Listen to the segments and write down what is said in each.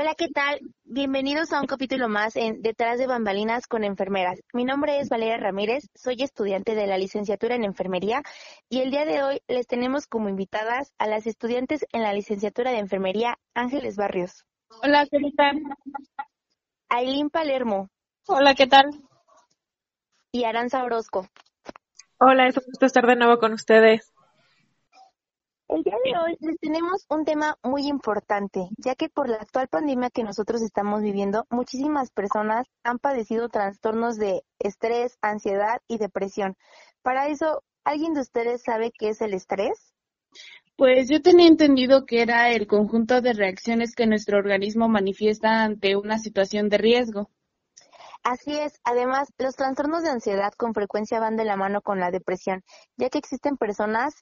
Hola, ¿qué tal? Bienvenidos a un capítulo más en Detrás de Bambalinas con Enfermeras. Mi nombre es Valeria Ramírez, soy estudiante de la licenciatura en Enfermería y el día de hoy les tenemos como invitadas a las estudiantes en la licenciatura de Enfermería Ángeles Barrios. Hola, ¿qué tal? Ailín Palermo. Hola, ¿qué tal? Y Aranza Orozco. Hola, es un gusto estar de nuevo con ustedes. El día de hoy les tenemos un tema muy importante, ya que por la actual pandemia que nosotros estamos viviendo, muchísimas personas han padecido trastornos de estrés, ansiedad y depresión. Para eso, ¿alguien de ustedes sabe qué es el estrés? Pues yo tenía entendido que era el conjunto de reacciones que nuestro organismo manifiesta ante una situación de riesgo. Así es. Además, los trastornos de ansiedad con frecuencia van de la mano con la depresión, ya que existen personas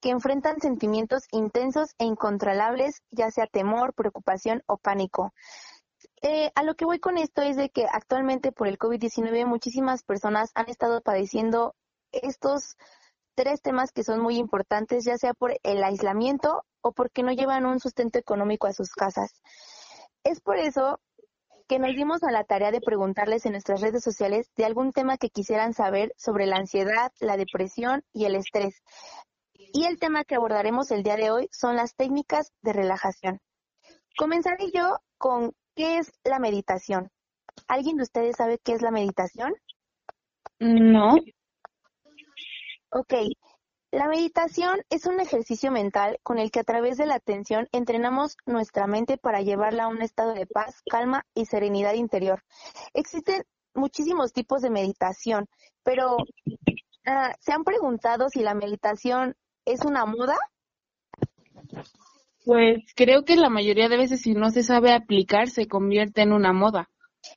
que enfrentan sentimientos intensos e incontrolables, ya sea temor, preocupación o pánico. Eh, a lo que voy con esto es de que actualmente por el COVID-19 muchísimas personas han estado padeciendo estos tres temas que son muy importantes, ya sea por el aislamiento o porque no llevan un sustento económico a sus casas. Es por eso que nos dimos a la tarea de preguntarles en nuestras redes sociales de algún tema que quisieran saber sobre la ansiedad, la depresión y el estrés. Y el tema que abordaremos el día de hoy son las técnicas de relajación. Comenzaré yo con qué es la meditación. ¿Alguien de ustedes sabe qué es la meditación? No. Ok, la meditación es un ejercicio mental con el que a través de la atención entrenamos nuestra mente para llevarla a un estado de paz, calma y serenidad interior. Existen muchísimos tipos de meditación, pero ah, ¿se han preguntado si la meditación es una moda? Pues creo que la mayoría de veces si no se sabe aplicar se convierte en una moda.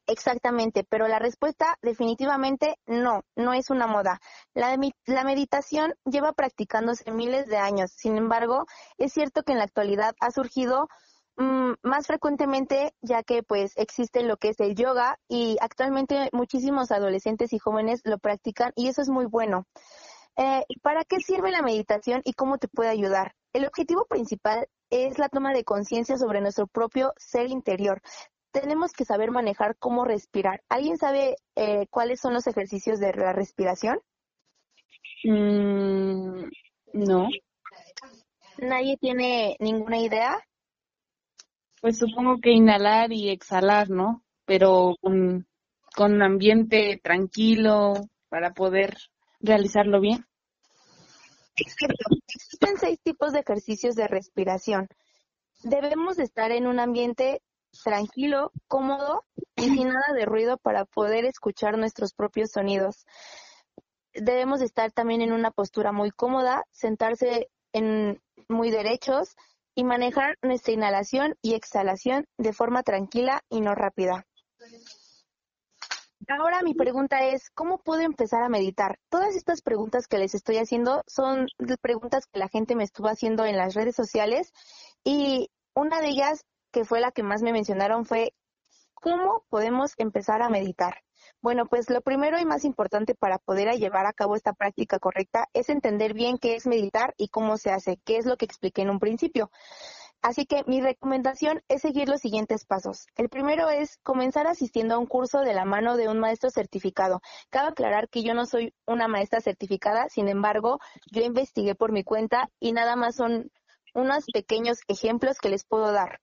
Exactamente, pero la respuesta definitivamente no, no es una moda. La, meditación lleva practicándose miles de años, sin embargo, es cierto que en la actualidad ha surgido mmm, más frecuentemente ya que pues existe lo que es el yoga y actualmente muchísimos adolescentes y jóvenes lo practican y eso es muy bueno. Eh, ¿Para qué sirve la meditación y cómo te puede ayudar? El objetivo principal es la toma de conciencia sobre nuestro propio ser interior, tenemos que saber manejar cómo respirar. ¿Alguien sabe eh, cuáles son los ejercicios de la respiración? Mm, no. ¿Nadie tiene ninguna idea? Pues supongo que inhalar y exhalar, ¿no? Pero con, con un ambiente tranquilo para poder realizarlo bien. Existen seis tipos de ejercicios de respiración. Debemos estar en un ambiente tranquilo, cómodo y sin nada de ruido para poder escuchar nuestros propios sonidos. Debemos estar también en una postura muy cómoda, sentarse en muy derechos y manejar nuestra inhalación y exhalación de forma tranquila y no rápida. Ahora mi pregunta es, ¿cómo puedo empezar a meditar? Todas estas preguntas que les estoy haciendo son preguntas que la gente me estuvo haciendo en las redes sociales y una de ellas que fue la que más me mencionaron, fue ¿cómo podemos empezar a meditar? Bueno, pues lo primero y más importante para poder llevar a cabo esta práctica correcta es entender bien qué es meditar y cómo se hace, qué es lo que expliqué en un principio. Así que mi recomendación es seguir los siguientes pasos. El primero es comenzar asistiendo a un curso de la mano de un maestro certificado. Cabe aclarar que yo no soy una maestra certificada, sin embargo, yo investigué por mi cuenta y nada más son unos pequeños ejemplos que les puedo dar.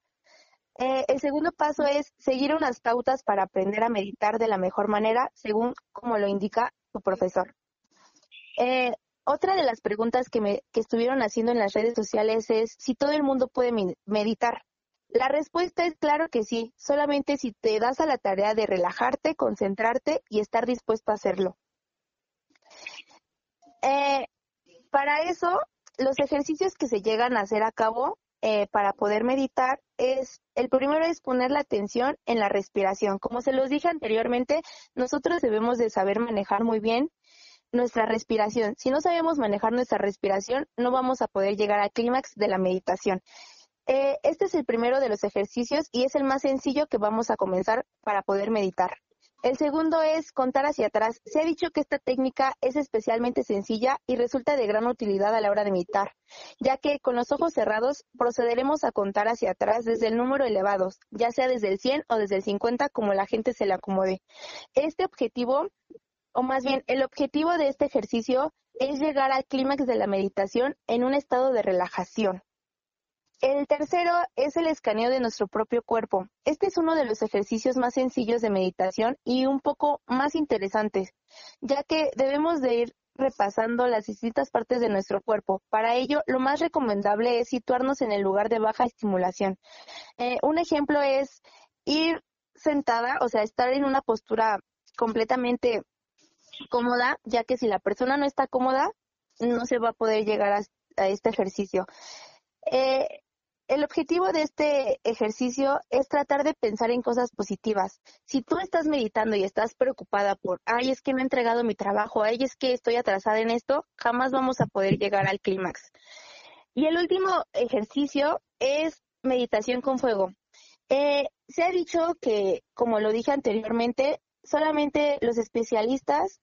Eh, el segundo paso es seguir unas pautas para aprender a meditar de la mejor manera, según como lo indica tu profesor. Eh, otra de las preguntas que, me, que estuvieron haciendo en las redes sociales es si todo el mundo puede meditar. La respuesta es claro que sí, solamente si te das a la tarea de relajarte, concentrarte y estar dispuesto a hacerlo. Eh, para eso, los ejercicios que se llegan a hacer a cabo eh, para poder meditar es, el primero es poner la atención en la respiración. Como se los dije anteriormente, nosotros debemos de saber manejar muy bien nuestra respiración. Si no sabemos manejar nuestra respiración, no vamos a poder llegar al clímax de la meditación. Eh, este es el primero de los ejercicios y es el más sencillo que vamos a comenzar para poder meditar. El segundo es contar hacia atrás. Se ha dicho que esta técnica es especialmente sencilla y resulta de gran utilidad a la hora de meditar, ya que con los ojos cerrados procederemos a contar hacia atrás desde el número elevado, ya sea desde el 100 o desde el 50 como la gente se le acomode. Este objetivo, o más bien el objetivo de este ejercicio es llegar al clímax de la meditación en un estado de relajación. El tercero es el escaneo de nuestro propio cuerpo. Este es uno de los ejercicios más sencillos de meditación y un poco más interesantes, ya que debemos de ir repasando las distintas partes de nuestro cuerpo. Para ello, lo más recomendable es situarnos en el lugar de baja estimulación. Eh, un ejemplo es ir sentada, o sea, estar en una postura completamente cómoda, ya que si la persona no está cómoda, no se va a poder llegar a, este ejercicio. Eh, el objetivo de este ejercicio es tratar de pensar en cosas positivas. Si tú estás meditando y estás preocupada por, ay, es que no he entregado mi trabajo, ay, es que estoy atrasada en esto, jamás vamos a poder llegar al clímax. Y el último ejercicio es meditación con fuego. Eh, se ha dicho que, como lo dije anteriormente, solamente los especialistas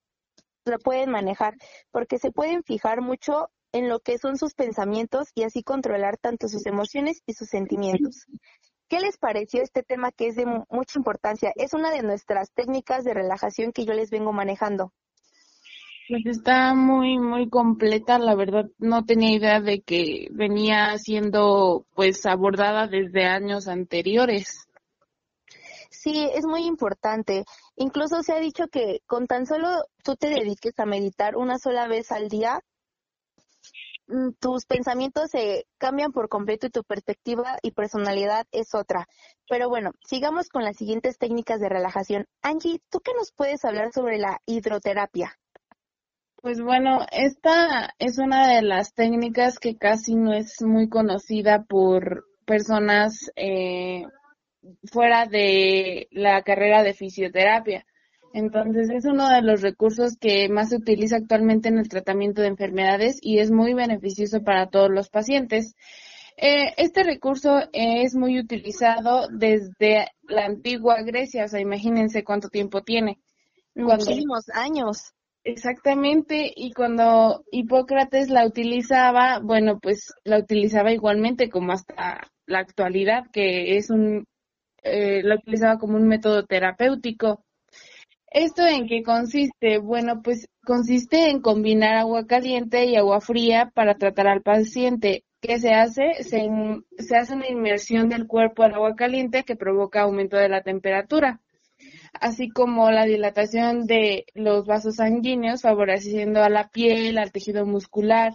lo pueden manejar, porque se pueden fijar mucho en lo que son sus pensamientos y así controlar tanto sus emociones y sus sentimientos. ¿Qué les pareció este tema que es de mucha importancia? Es una de nuestras técnicas de relajación que yo les vengo manejando. Pues está muy, muy completa, la verdad no tenía idea de que venía siendo pues abordada desde años anteriores. Sí, es muy importante. Incluso se ha dicho que con tan solo tú te dediques a meditar una sola vez al día, tus pensamientos se cambian por completo y tu perspectiva y personalidad es otra. Pero bueno, sigamos con las siguientes técnicas de relajación. Angie, ¿tú qué nos puedes hablar sobre la hidroterapia? Pues bueno, esta es una de las técnicas que casi no es muy conocida por personas eh, fuera de la carrera de fisioterapia. Entonces es uno de los recursos que más se utiliza actualmente en el tratamiento de enfermedades y es muy beneficioso para todos los pacientes. Eh, este recurso es muy utilizado desde la antigua Grecia, o sea, imagínense cuánto tiempo tiene. Muchísimos años. Exactamente, y cuando Hipócrates la utilizaba, bueno, pues la utilizaba igualmente como hasta la actualidad, que es un, eh, la utilizaba como un método terapéutico. ¿Esto en qué consiste? Bueno, pues consiste en combinar agua caliente y agua fría para tratar al paciente. ¿Qué se hace? Se, hace una inmersión del cuerpo al agua caliente que provoca aumento de la temperatura, así como la dilatación de los vasos sanguíneos, favoreciendo a la piel, al tejido muscular.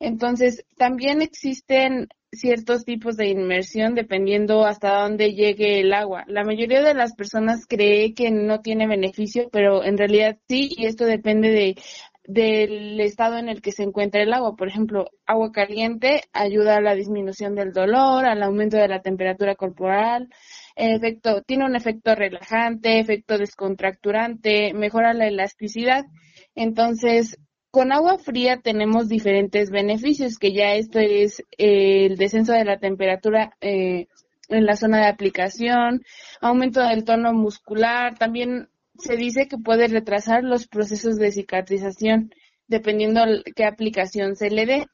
Entonces, también existen ciertos tipos de inmersión dependiendo hasta dónde llegue el agua. La mayoría de las personas cree que no tiene beneficio, pero en realidad sí, y esto depende de del estado en el que se encuentra el agua. Por ejemplo, agua caliente ayuda a la disminución del dolor, al aumento de la temperatura corporal, efecto, tiene un efecto relajante, efecto descontracturante, mejora la elasticidad. Entonces, con agua fría tenemos diferentes beneficios, que ya esto es eh, el descenso de la temperatura eh, en la zona de aplicación, aumento del tono muscular, también se dice que puede retrasar los procesos de cicatrización dependiendo qué aplicación se le dé.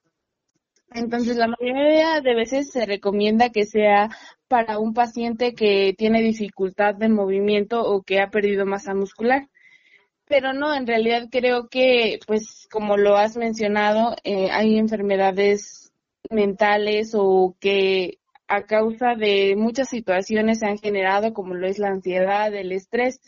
Entonces, la mayoría de veces se recomienda que sea para un paciente que tiene dificultad de movimiento o que ha perdido masa muscular pero no, en realidad creo que, pues, como lo has mencionado, eh, hay enfermedades mentales o que a causa de muchas situaciones se han generado, como lo es la ansiedad, el estrés,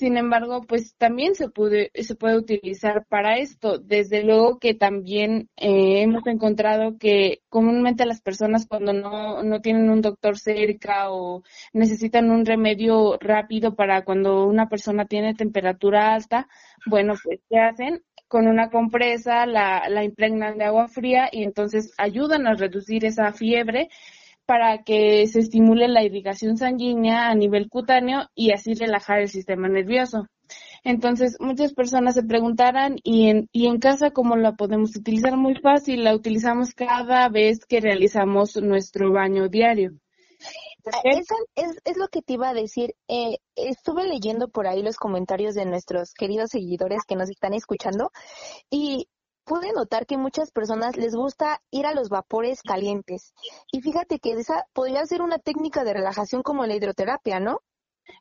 sin embargo, pues también se puede, se puede utilizar para esto. Desde luego que también eh, hemos encontrado que comúnmente las personas cuando no, no tienen un doctor cerca o necesitan un remedio rápido para cuando una persona tiene temperatura alta, bueno, pues ¿qué hacen? Con una compresa la, la impregnan de agua fría y entonces ayudan a reducir esa fiebre para que se estimule la irrigación sanguínea a nivel cutáneo y así relajar el sistema nervioso. Entonces, muchas personas se preguntarán, ¿y en, ¿y en casa cómo la podemos utilizar? Muy fácil, la utilizamos cada vez que realizamos nuestro baño diario. Eso es, es lo que te iba a decir. Eh, estuve leyendo por ahí los comentarios de nuestros queridos seguidores que nos están escuchando y pude notar que muchas personas les gusta ir a los vapores calientes. Y fíjate que esa podría ser una técnica de relajación como la hidroterapia, ¿no?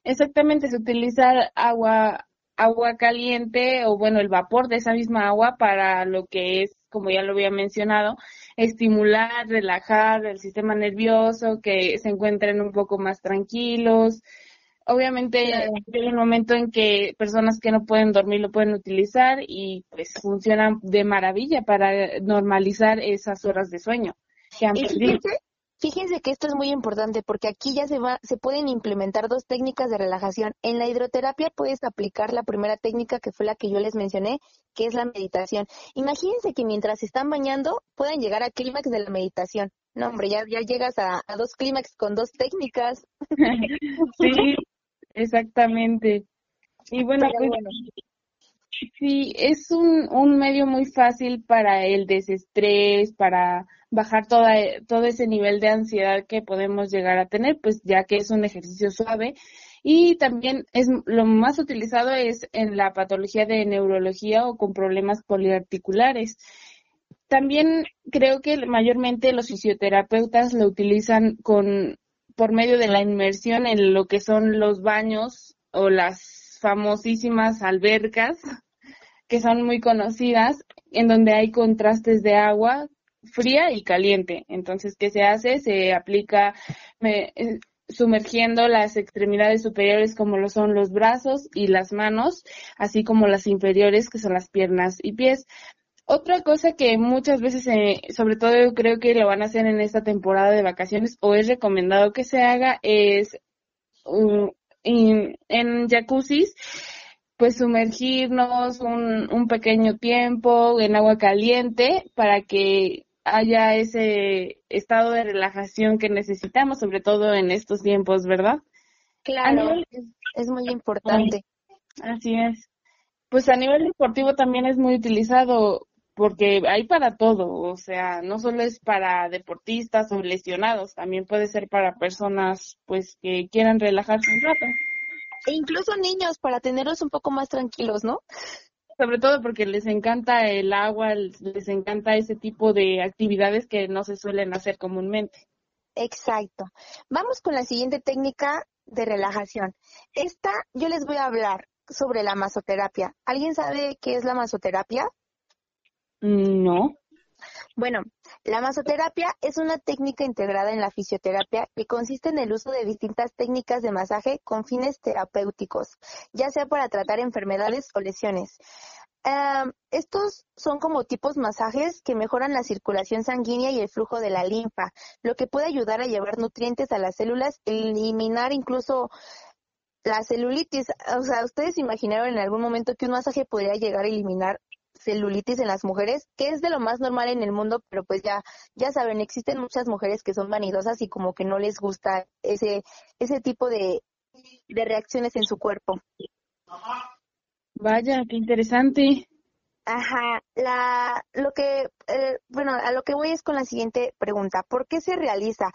Exactamente, se utiliza agua agua caliente o bueno, el vapor de esa misma agua para lo que es, como ya lo había mencionado, estimular, relajar el sistema nervioso, que se encuentren un poco más tranquilos. Obviamente hay un momento en que personas que no pueden dormir lo pueden utilizar y pues funcionan de maravilla para normalizar esas horas de sueño que han perdido. Fíjense que esto es muy importante porque aquí ya se va, se pueden implementar dos técnicas de relajación. En la hidroterapia puedes aplicar la primera técnica que fue la que yo les mencioné, que es la meditación. Imagínense que mientras se están bañando puedan llegar a clímax de la meditación. No, hombre, ya, ya llegas a, dos clímax con dos técnicas. sí, exactamente. Y bueno, pues, sí, es un, un medio muy fácil para el desestrés, para bajar toda, todo ese nivel de ansiedad que podemos llegar a tener, pues ya que es un ejercicio suave. Y también es lo más utilizado es en la patología de neurología o con problemas poliarticulares. También creo que mayormente los fisioterapeutas lo utilizan con por medio de la inmersión en lo que son los baños o las famosísimas albercas que son muy conocidas en donde hay contrastes de agua fría y caliente. Entonces, ¿qué se hace? Se aplica eh, sumergiendo las extremidades superiores como lo son los brazos y las manos, así como las inferiores que son las piernas y pies. Otra cosa que muchas veces, eh, sobre todo yo creo que lo van a hacer en esta temporada de vacaciones o es recomendado que se haga es en, en jacuzzis pues sumergirnos un, un pequeño tiempo en agua caliente para que haya ese estado de relajación que necesitamos, sobre todo en estos tiempos, ¿verdad? Claro, es, muy importante. Así es. Pues a nivel deportivo también es muy utilizado porque hay para todo, o sea, no solo es para deportistas o lesionados, también puede ser para personas pues que quieran relajarse un rato. E incluso niños para tenerlos un poco más tranquilos, ¿no? sobre todo porque les encanta el agua, les encanta ese tipo de actividades que no se suelen hacer comúnmente. Exacto. Vamos con la siguiente técnica de relajación. Esta yo les voy a hablar sobre la masoterapia. ¿Alguien sabe qué es la masoterapia? No. Bueno, la masoterapia es una técnica integrada en la fisioterapia que consiste en el uso de distintas técnicas de masaje con fines terapéuticos, ya sea para tratar enfermedades o lesiones. estos son como tipos masajes que mejoran la circulación sanguínea y el flujo de la linfa, lo que puede ayudar a llevar nutrientes a las células, eliminar incluso la celulitis. O sea, ¿ustedes imaginaron en algún momento que un masaje podría llegar a eliminar celulitis en las mujeres, que es de lo más normal en el mundo, pero pues ya, ya saben, existen muchas mujeres que son vanidosas y como que no les gusta ese, ese tipo de, de reacciones en su cuerpo. Vaya, qué interesante. Ajá, la, lo que, eh, bueno, a lo que voy es con la siguiente pregunta. ¿Por qué se realiza?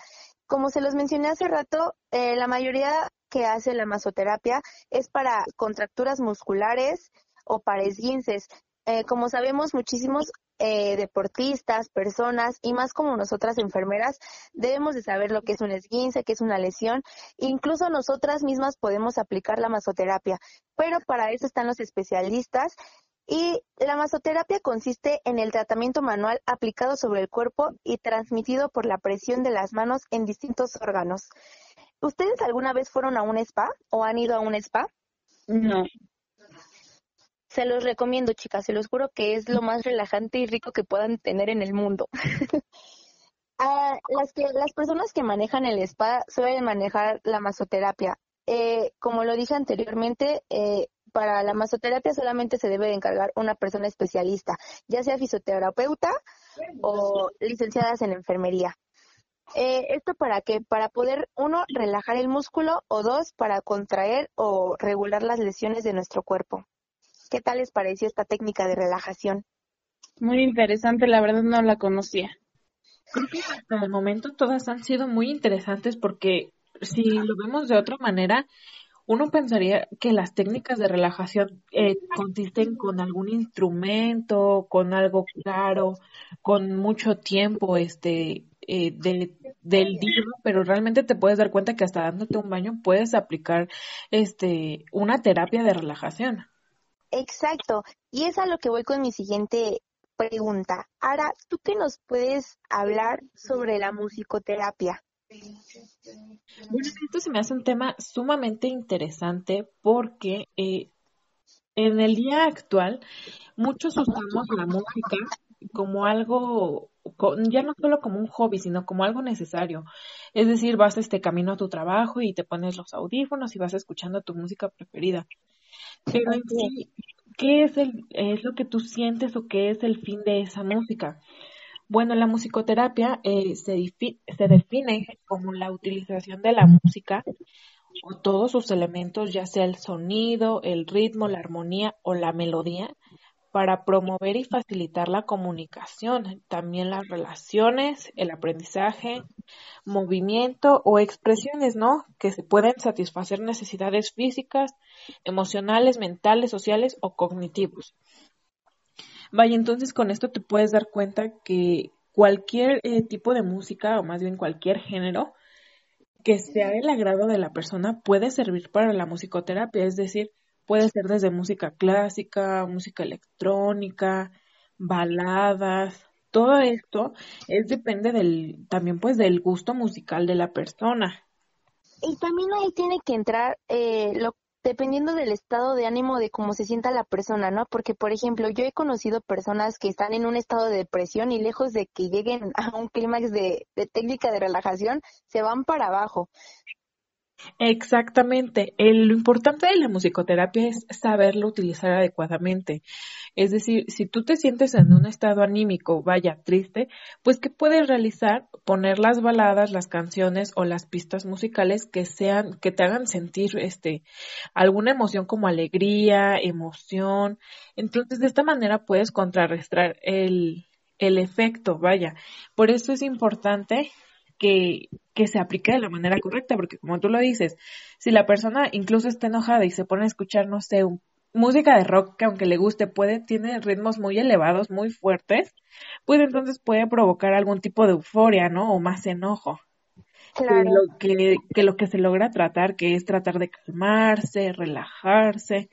Como se los mencioné hace rato, eh, la mayoría que hace la masoterapia es para contracturas musculares o para esguinces. Eh, como sabemos, muchísimos eh, deportistas, personas y más como nosotras enfermeras debemos de saber lo que es un esguince, que es una lesión. Incluso nosotras mismas podemos aplicar la masoterapia, pero para eso están los especialistas. Y la masoterapia consiste en el tratamiento manual aplicado sobre el cuerpo y transmitido por la presión de las manos en distintos órganos. ¿Ustedes alguna vez fueron a un spa o han ido a un spa? No. Se los recomiendo, chicas, se los juro que es lo más relajante y rico que puedan tener en el mundo. Ah, las, que, las personas que manejan el spa suelen manejar la masoterapia. Eh, como lo dije anteriormente, eh, para la masoterapia solamente se debe encargar una persona especialista, ya sea fisioterapeuta o licenciadas en enfermería. Eh, ¿Esto para qué? Para poder, uno, relajar el músculo o dos, para contraer o regular las lesiones de nuestro cuerpo. ¿Qué tal les pareció esta técnica de relajación? Muy interesante, la verdad no la conocía. Creo que hasta el momento todas han sido muy interesantes porque si lo vemos de otra manera, uno pensaría que las técnicas de relajación eh, consisten con algún instrumento, con algo claro, con mucho tiempo este eh, del día, pero realmente te puedes dar cuenta que hasta dándote un baño puedes aplicar este una terapia de relajación. Exacto, y es a lo que voy con mi siguiente pregunta. Ara, ¿tú qué nos puedes hablar sobre la musicoterapia? Bueno, esto se me hace un tema sumamente interesante porque eh, en el día actual muchos usamos la música como algo, ya no solo como un hobby, sino como algo necesario. Es decir, vas este camino a tu trabajo y te pones los audífonos y vas escuchando tu música preferida. Pero en sí, ¿qué es, el, es lo que tú sientes o qué es el fin de esa música? Bueno, la musicoterapia eh, se, se define como la utilización de la música o todos sus elementos, ya sea el sonido, el ritmo, la armonía o la melodía, para promover y facilitar la comunicación, también las relaciones, el aprendizaje, movimiento o expresiones, ¿no? Que se pueden satisfacer necesidades físicas, emocionales, mentales, sociales o cognitivos. Vaya, entonces con esto te puedes dar cuenta que cualquier eh, tipo de música, o más bien cualquier género, que sea del agrado de la persona puede servir para la musicoterapia, es decir, puede ser desde música clásica, música electrónica, baladas, todo esto es depende del también pues del gusto musical de la persona. Y también ahí tiene que entrar eh, lo dependiendo del estado de ánimo de cómo se sienta la persona, ¿no? Porque, por ejemplo, yo he conocido personas que están en un estado de depresión y lejos de que lleguen a un clímax de, de técnica de relajación, se van para abajo. Exactamente. lo importante de la musicoterapia es saberlo utilizar adecuadamente. Es decir, si tú te sientes en un estado anímico, vaya, triste, pues ¿qué puedes realizar? Poner las baladas, las canciones o las pistas musicales que sean, que te hagan sentir este alguna emoción como alegría, emoción. Entonces, de esta manera puedes contrarrestar el, el efecto, vaya. Por eso es importante que, que se aplique de la manera correcta, porque como tú lo dices, si la persona incluso está enojada y se pone a escuchar, no sé, música de rock que aunque le guste puede, tiene ritmos muy elevados, muy fuertes, pues entonces puede provocar algún tipo de euforia, ¿no? O más enojo. Claro. lo que, que lo que se logra tratar, que es tratar de calmarse, relajarse.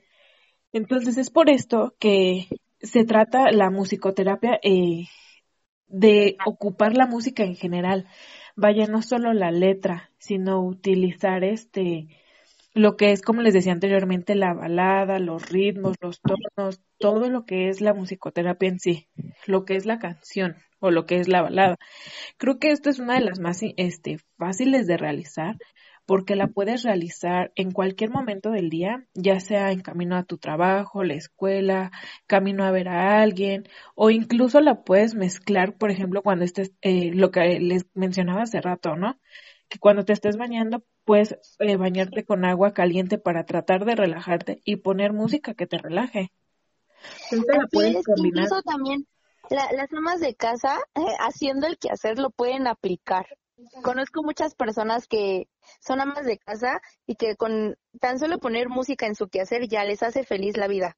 Entonces es por esto que se trata la musicoterapia eh, de ocupar la música en general, vaya no solo la letra, sino utilizar este lo que es, como les decía anteriormente, la balada, los ritmos, los tonos, todo lo que es la musicoterapia en sí, lo que es la canción o lo que es la balada. Creo que esto es una de las más este, fáciles de realizar porque la puedes realizar en cualquier momento del día, ya sea en camino a tu trabajo, la escuela, camino a ver a alguien, o incluso la puedes mezclar, por ejemplo, cuando estés, eh, lo que les mencionaba hace rato, ¿no? Que cuando te estés bañando, puedes eh, bañarte con agua caliente para tratar de relajarte y poner música que te relaje. la puedes combinar. Incluso también las amas de casa, eh, haciendo el quehacer, lo pueden aplicar. Conozco muchas personas que son amas de casa y que con tan solo poner música en su quehacer ya les hace feliz la vida.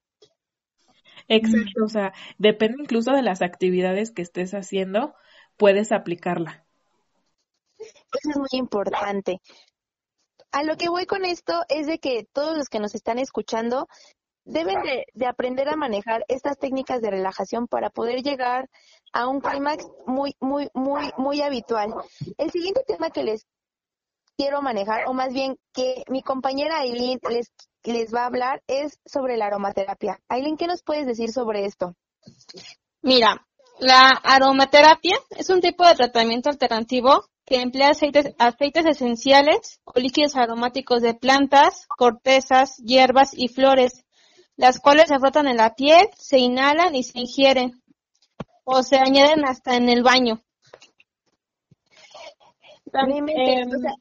Exacto, o sea, depende incluso de las actividades que estés haciendo, puedes aplicarla. Eso es muy importante. A lo que voy con esto es de que todos los que nos están escuchando deben de, aprender a manejar estas técnicas de relajación para poder llegar a un clímax muy, muy, muy, muy habitual. El siguiente tema que les quiero manejar, o más bien que mi compañera Aileen les, les va a hablar, es sobre la aromaterapia. Aileen, ¿qué nos puedes decir sobre esto? Mira, la aromaterapia es un tipo de tratamiento alternativo que emplea aceites, aceites esenciales o líquidos aromáticos de plantas, cortezas, hierbas y flores las cuales se frotan en la piel, se inhalan y se ingieren o se añaden hasta en el baño. Em,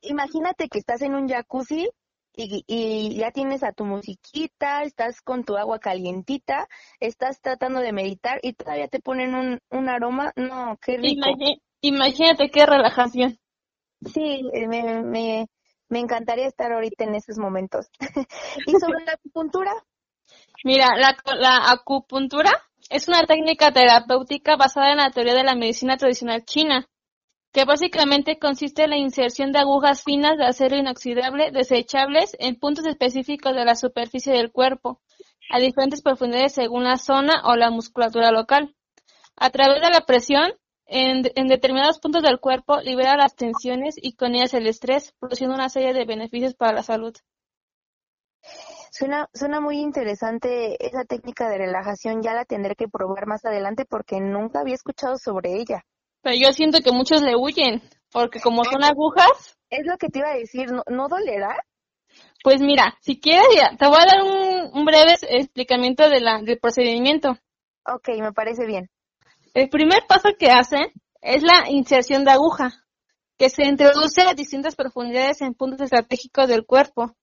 imagínate que estás en un jacuzzi y, ya tienes a tu musiquita, estás con tu agua calientita, estás tratando de meditar y todavía te ponen un, un aroma. No, qué rico. imagínate qué relajación. Sí, me, me, Me encantaría estar ahorita en esos momentos. ¿Y sobre la acupuntura? Mira, la, la acupuntura es una técnica terapéutica basada en la teoría de la medicina tradicional china, que básicamente consiste en la inserción de agujas finas de acero inoxidable desechables en puntos específicos de la superficie del cuerpo, a diferentes profundidades según la zona o la musculatura local. A través de la presión, en, en, determinados puntos del cuerpo libera las tensiones y con ellas el estrés, produciendo una serie de beneficios para la salud. Suena, suena muy interesante esa técnica de relajación, ya la tendré que probar más adelante porque nunca había escuchado sobre ella. Pero yo siento que muchos le huyen, porque como son agujas... Es lo que te iba a decir, ¿no, ¿no dolerá? Pues mira, si quieres, te voy a dar un, un breve explicamiento de la, del procedimiento. Ok, me parece bien. El primer paso que hacen es la inserción de aguja, que se introduce a distintas profundidades en puntos estratégicos del cuerpo.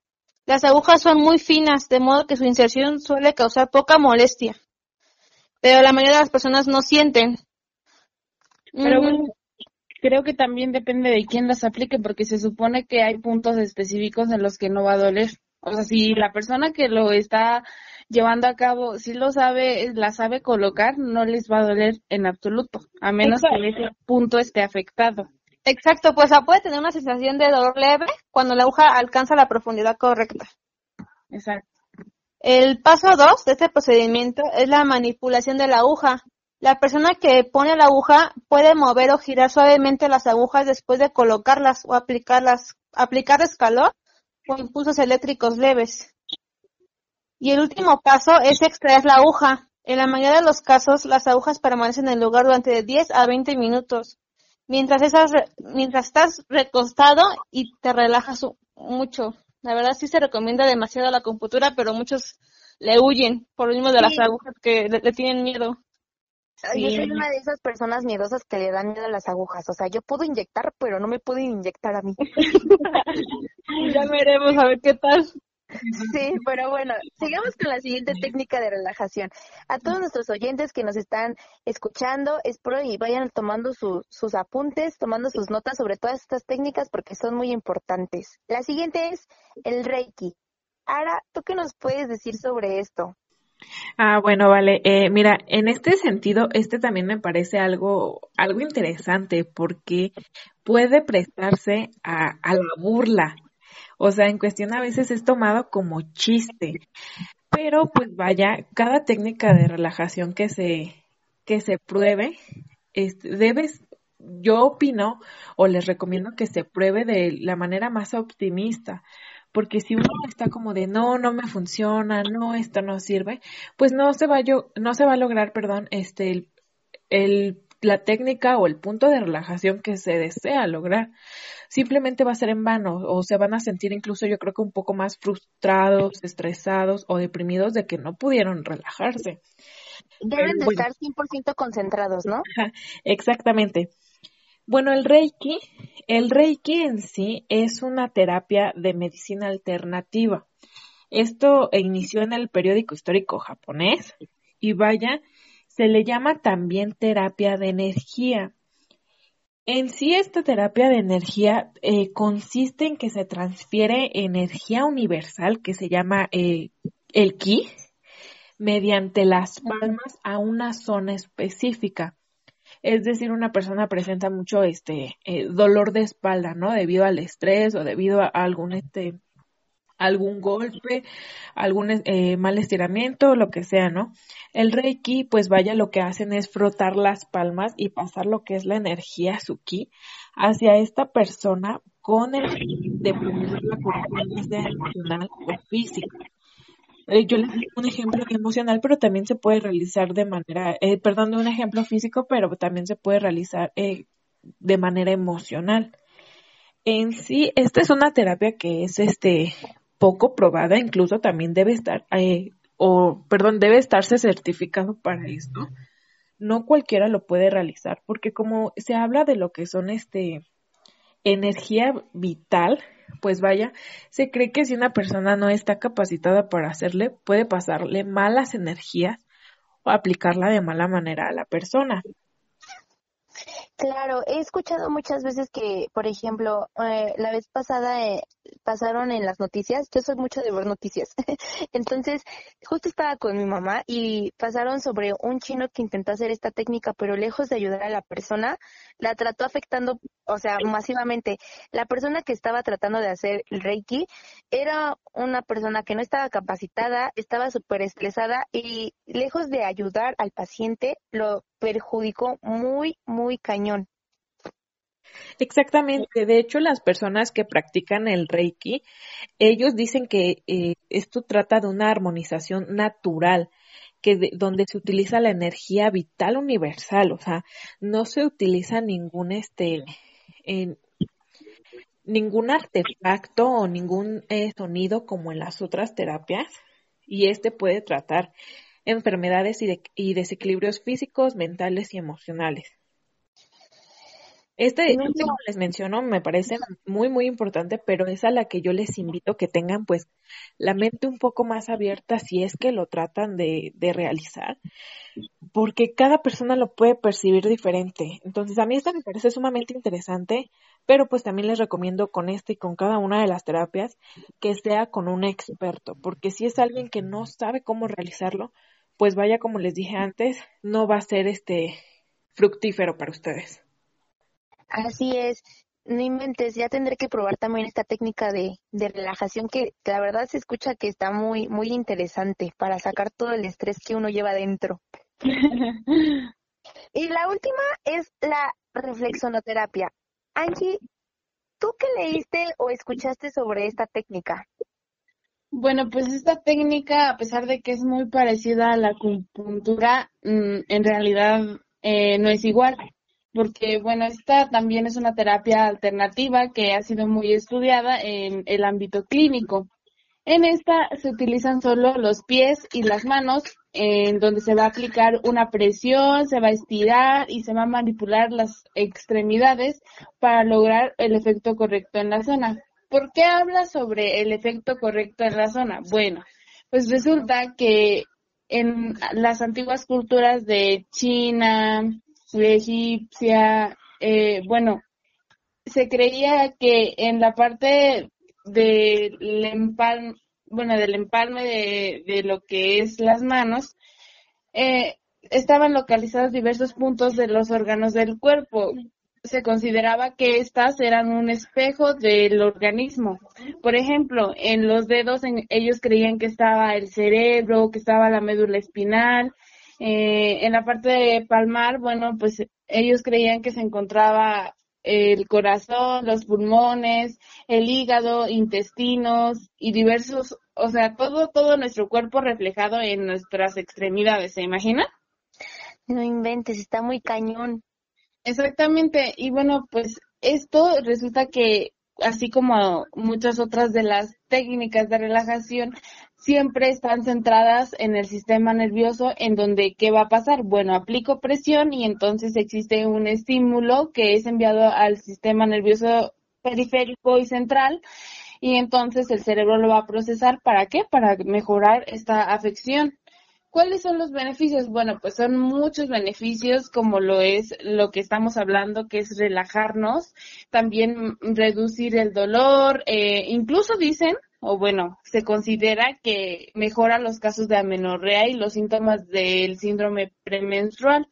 Las agujas son muy finas, de modo que su inserción suele causar poca molestia. Pero la mayoría de las personas no sienten. Pero bueno, creo que también depende de quién las aplique, porque se supone que hay puntos específicos en los que no va a doler. O sea, si la persona que lo está llevando a cabo, si lo sabe, la sabe colocar, no les va a doler en absoluto, a menos que ese punto esté afectado. Exacto, pues puede tener una sensación de dolor leve cuando la aguja alcanza la profundidad correcta. Exacto. El paso 2 de este procedimiento es la manipulación de la aguja. La persona que pone la aguja puede mover o girar suavemente las agujas después de colocarlas o aplicarlas, aplicarles calor o impulsos eléctricos leves. Y el último paso es extraer la aguja. En la mayoría de los casos, las agujas permanecen en el lugar durante 10 a 20 minutos mientras, esas, mientras estás recostado y te relajas mucho. La verdad sí se recomienda demasiado la acupuntura, pero muchos le huyen por lo mismo de las agujas que le, tienen miedo. Yo soy una de esas personas miedosas que le dan miedo a las agujas. O sea, yo puedo inyectar, pero no me pueden inyectar a mí. ya veremos a ver qué tal. Sí, pero bueno, sigamos con la siguiente técnica de relajación. A todos nuestros oyentes que nos están escuchando, espero y vayan tomando sus apuntes, tomando sus notas sobre todas estas técnicas porque son muy importantes. La siguiente es el Reiki. Ara, ¿tú qué nos puedes decir sobre esto? Ah, bueno, vale. Eh, mira, en este sentido, este también me parece algo, algo interesante porque puede prestarse a, a la burla o sea, en cuestión a veces es tomado como chiste. Pero pues vaya, cada técnica de relajación que se, que se pruebe, este, debes, yo opino o les recomiendo que se pruebe de la manera más optimista. Porque si uno está como de no, no me funciona, no, esto no sirve, pues no se va, yo, no se va a lograr, perdón, este, el, el la técnica o el punto de relajación que se desea lograr. Simplemente va a ser en vano o se van a sentir incluso yo creo que un poco más frustrados, estresados o deprimidos de que no pudieron relajarse. Deben de estar 100% concentrados, ¿no? Exactamente. Bueno, el Reiki, el Reiki en sí es una terapia de medicina alternativa. Esto inició en el periódico histórico japonés y vaya, se le llama también terapia de energía. En sí, esta terapia de energía eh, consiste en que se transfiere energía universal que se llama eh, el ki mediante las palmas a una zona específica. Es decir, una persona presenta mucho este eh, dolor de espalda, ¿no? Debido al estrés o debido a algún este algún golpe, algún eh, mal estiramiento, lo que sea, ¿no? El Reiki, pues vaya, lo que hacen es frotar las palmas y pasar lo que es la energía, su ki, hacia esta persona con el de poner la curación emocional o física. Eh, yo les doy un ejemplo emocional, pero también se puede realizar de manera, eh, perdón, de un ejemplo físico, pero también se puede realizar de manera emocional. En sí, esta es una terapia que es este poco probada, incluso también debe estar, eh, o perdón, debe estarse certificado para esto. No cualquiera lo puede realizar, porque como se habla de lo que son este energía vital, pues vaya, se cree que si una persona no está capacitada para hacerle, puede pasarle malas energías o aplicarla de mala manera a la persona. Claro, he escuchado muchas veces que, por ejemplo, eh, la vez pasada eh, pasaron en las noticias. Yo soy mucho de ver noticias. Entonces, justo estaba con mi mamá y pasaron sobre un chino que intentó hacer esta técnica, pero lejos de ayudar a la persona, la trató afectando, o sea, masivamente. La persona que estaba tratando de hacer el Reiki era una persona que no estaba capacitada, estaba súper estresada y lejos de ayudar al paciente, lo perjudicó muy, muy cañón. Exactamente. De hecho, las personas que practican el Reiki, ellos dicen que eh, esto trata de una armonización natural, que donde se utiliza la energía vital universal, o sea, no se utiliza ningún este ningún artefacto o ningún eh, sonido como en las otras terapias y este puede tratar enfermedades y desequilibrios físicos, mentales y emocionales. Este, este, como les menciono, me parece muy, muy importante, pero es a la que yo les invito que tengan, pues, la mente un poco más abierta si es que lo tratan de, de realizar, porque cada persona lo puede percibir diferente. Entonces, a mí esta me parece sumamente interesante, pero pues también les recomiendo con este y con cada una de las terapias que sea con un experto, porque si es alguien que no sabe cómo realizarlo, pues vaya, como les dije antes, no va a ser este fructífero para ustedes. Así es, no inventes, ya tendré que probar también esta técnica de, de relajación que, la verdad se escucha que está muy, muy interesante para sacar todo el estrés que uno lleva dentro. y la última es la reflexonoterapia. Angie, ¿tú qué leíste o escuchaste sobre esta técnica? Bueno, pues esta técnica, a pesar de que es muy parecida a la acupuntura, mm, en realidad eh, no es igual porque bueno, esta también es una terapia alternativa que ha sido muy estudiada en el ámbito clínico. En esta se utilizan solo los pies y las manos, en donde se va a aplicar una presión, se va a estirar y se va a manipular las extremidades para lograr el efecto correcto en la zona. ¿Por qué habla sobre el efecto correcto en la zona? Bueno, pues resulta que en las antiguas culturas de China, egipcia, eh, bueno, se creía que en la parte del empalme, bueno, del empalme de, lo que es las manos, eh, estaban localizados diversos puntos de los órganos del cuerpo. Se consideraba que estas eran un espejo del organismo. Por ejemplo, en los dedos ellos creían que estaba el cerebro, que estaba la médula espinal, eh, en la parte de palmar, bueno, pues ellos creían que se encontraba el corazón, los pulmones, el hígado, intestinos y diversos, o sea, todo, todo nuestro cuerpo reflejado en nuestras extremidades, ¿se imagina? No inventes, está muy cañón. Exactamente, y bueno, pues esto resulta que así como muchas otras de las técnicas de relajación, siempre están centradas en el sistema nervioso, en donde, ¿qué va a pasar? Bueno, aplico presión y entonces existe un estímulo que es enviado al sistema nervioso periférico y central y entonces el cerebro lo va a procesar. ¿Para qué? Para mejorar esta afección. ¿Cuáles son los beneficios? Bueno, pues son muchos beneficios, como lo es lo que estamos hablando, que es relajarnos, también reducir el dolor, eh, incluso dicen o bueno, se considera que mejora los casos de amenorrea y los síntomas del síndrome premenstrual.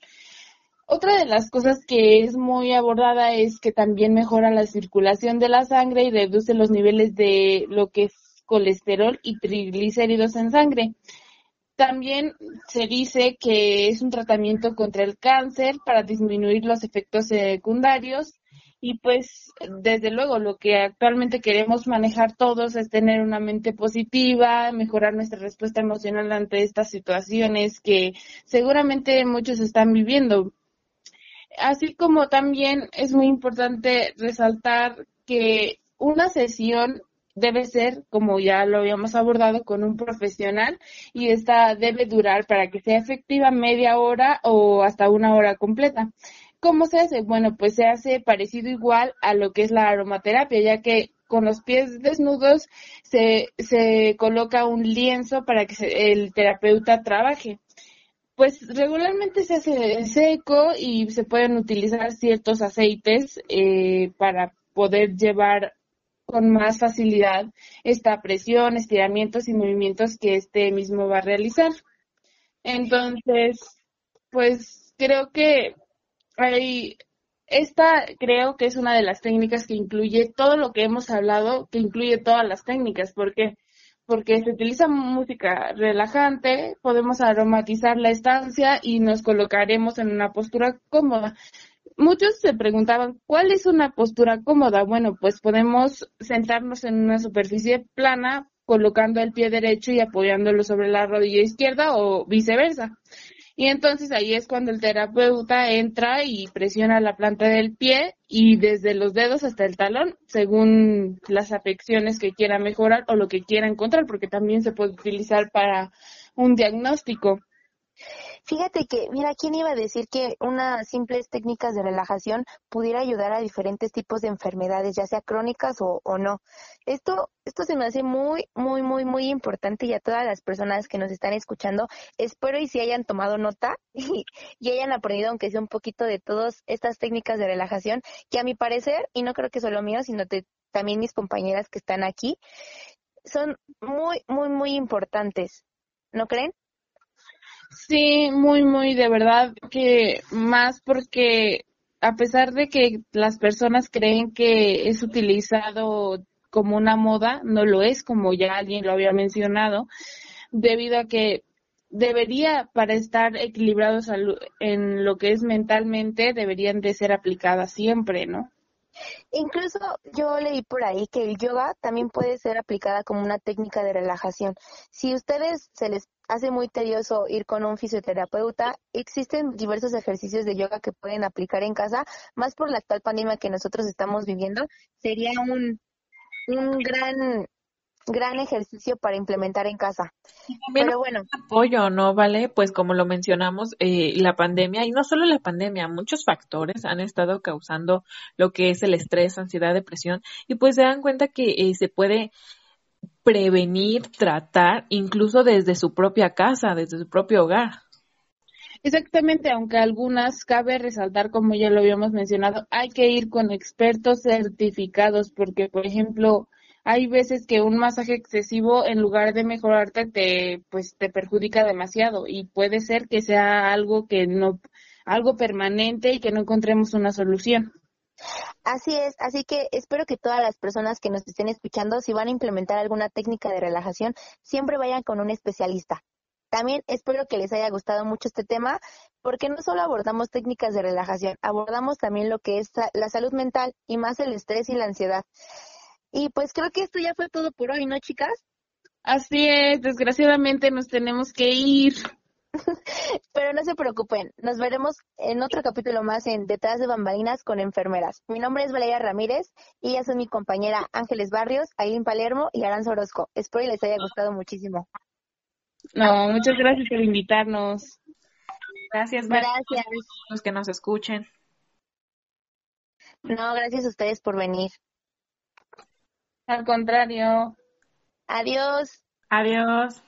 Otra de las cosas que es muy abordada es que también mejora la circulación de la sangre y reduce los niveles de lo que es colesterol y triglicéridos en sangre. También se dice que es un tratamiento contra el cáncer para disminuir los efectos secundarios y pues desde luego lo que actualmente queremos manejar todos es tener una mente positiva, mejorar nuestra respuesta emocional ante estas situaciones que seguramente muchos están viviendo. Así como también es muy importante resaltar que una sesión debe ser, como ya lo habíamos abordado, con un profesional y esta debe durar para que sea efectiva media hora o hasta una hora completa. ¿Cómo se hace? Bueno, pues se hace parecido igual a lo que es la aromaterapia, ya que con los pies desnudos se, se coloca un lienzo para que el terapeuta trabaje. Pues regularmente se hace seco y se pueden utilizar ciertos aceites eh, para poder llevar con más facilidad esta presión, estiramientos y movimientos que este mismo va a realizar. Entonces, pues creo que hay, esta creo que es una de las técnicas que incluye todo lo que hemos hablado, que incluye todas las técnicas, porque porque se utiliza música relajante, podemos aromatizar la estancia y nos colocaremos en una postura cómoda. Muchos se preguntaban, ¿cuál es una postura cómoda? Bueno, pues podemos sentarnos en una superficie plana, colocando el pie derecho y apoyándolo sobre la rodilla izquierda o viceversa. Y entonces ahí es cuando el terapeuta entra y presiona la planta del pie y desde los dedos hasta el talón, según las afecciones que quiera mejorar o lo que quiera encontrar, porque también se puede utilizar para un diagnóstico. Fíjate que, mira, ¿quién iba a decir que unas simples técnicas de relajación pudiera ayudar a diferentes tipos de enfermedades, ya sea crónicas o, no? Esto, esto se me hace muy, muy, muy, muy importante y a todas las personas que nos están escuchando, espero y si hayan tomado nota y, hayan aprendido, aunque sea un poquito de todas estas técnicas de relajación, que a mi parecer, y no creo que solo mío, sino también mis compañeras que están aquí, son muy, muy, muy importantes. ¿No creen? Sí, muy, muy, de verdad que más porque a pesar de que las personas creen que es utilizado como una moda, no lo es, como ya alguien lo había mencionado, debido a que debería, para estar equilibrados en lo que es mentalmente, deberían de ser aplicadas siempre, ¿no? Incluso yo leí por ahí que el yoga también puede ser aplicada como una técnica de relajación. Si ustedes se les hace muy tedioso ir con un fisioterapeuta, existen diversos ejercicios de yoga que pueden aplicar en casa, más por la actual pandemia que nosotros estamos viviendo, sería un, un gran gran ejercicio para implementar en casa. Pero bueno. Apoyo, ¿no? Vale, pues como lo mencionamos, eh, la pandemia, y no solo la pandemia, muchos factores han estado causando lo que es el estrés, ansiedad, depresión, y pues se dan cuenta que eh, se puede prevenir, tratar, incluso desde su propia casa, desde su propio hogar. Exactamente, aunque algunas cabe resaltar, como ya lo habíamos mencionado, hay que ir con expertos certificados, porque, por ejemplo, hay veces que un masaje excesivo en lugar de mejorarte te pues te perjudica demasiado y puede ser que sea algo que no algo permanente y que no encontremos una solución. Así es, así que espero que todas las personas que nos estén escuchando, si van a implementar alguna técnica de relajación, siempre vayan con un especialista. También espero que les haya gustado mucho este tema, porque no solo abordamos técnicas de relajación, abordamos también lo que es la salud mental y más el estrés y la ansiedad. Y pues creo que esto ya fue todo por hoy, ¿no, chicas? Así es, desgraciadamente nos tenemos que ir. Pero no se preocupen, nos veremos en otro capítulo más en Detrás de Bambalinas con Enfermeras. Mi nombre es Valeria Ramírez y ella es mi compañera Ángeles Barrios, Aileen Palermo y Aranza Orozco. Espero que les haya gustado muchísimo. No, muchas gracias por invitarnos. Gracias, gracias. Los que nos escuchen. No, gracias a ustedes por venir. Al contrario. Adiós. Adiós.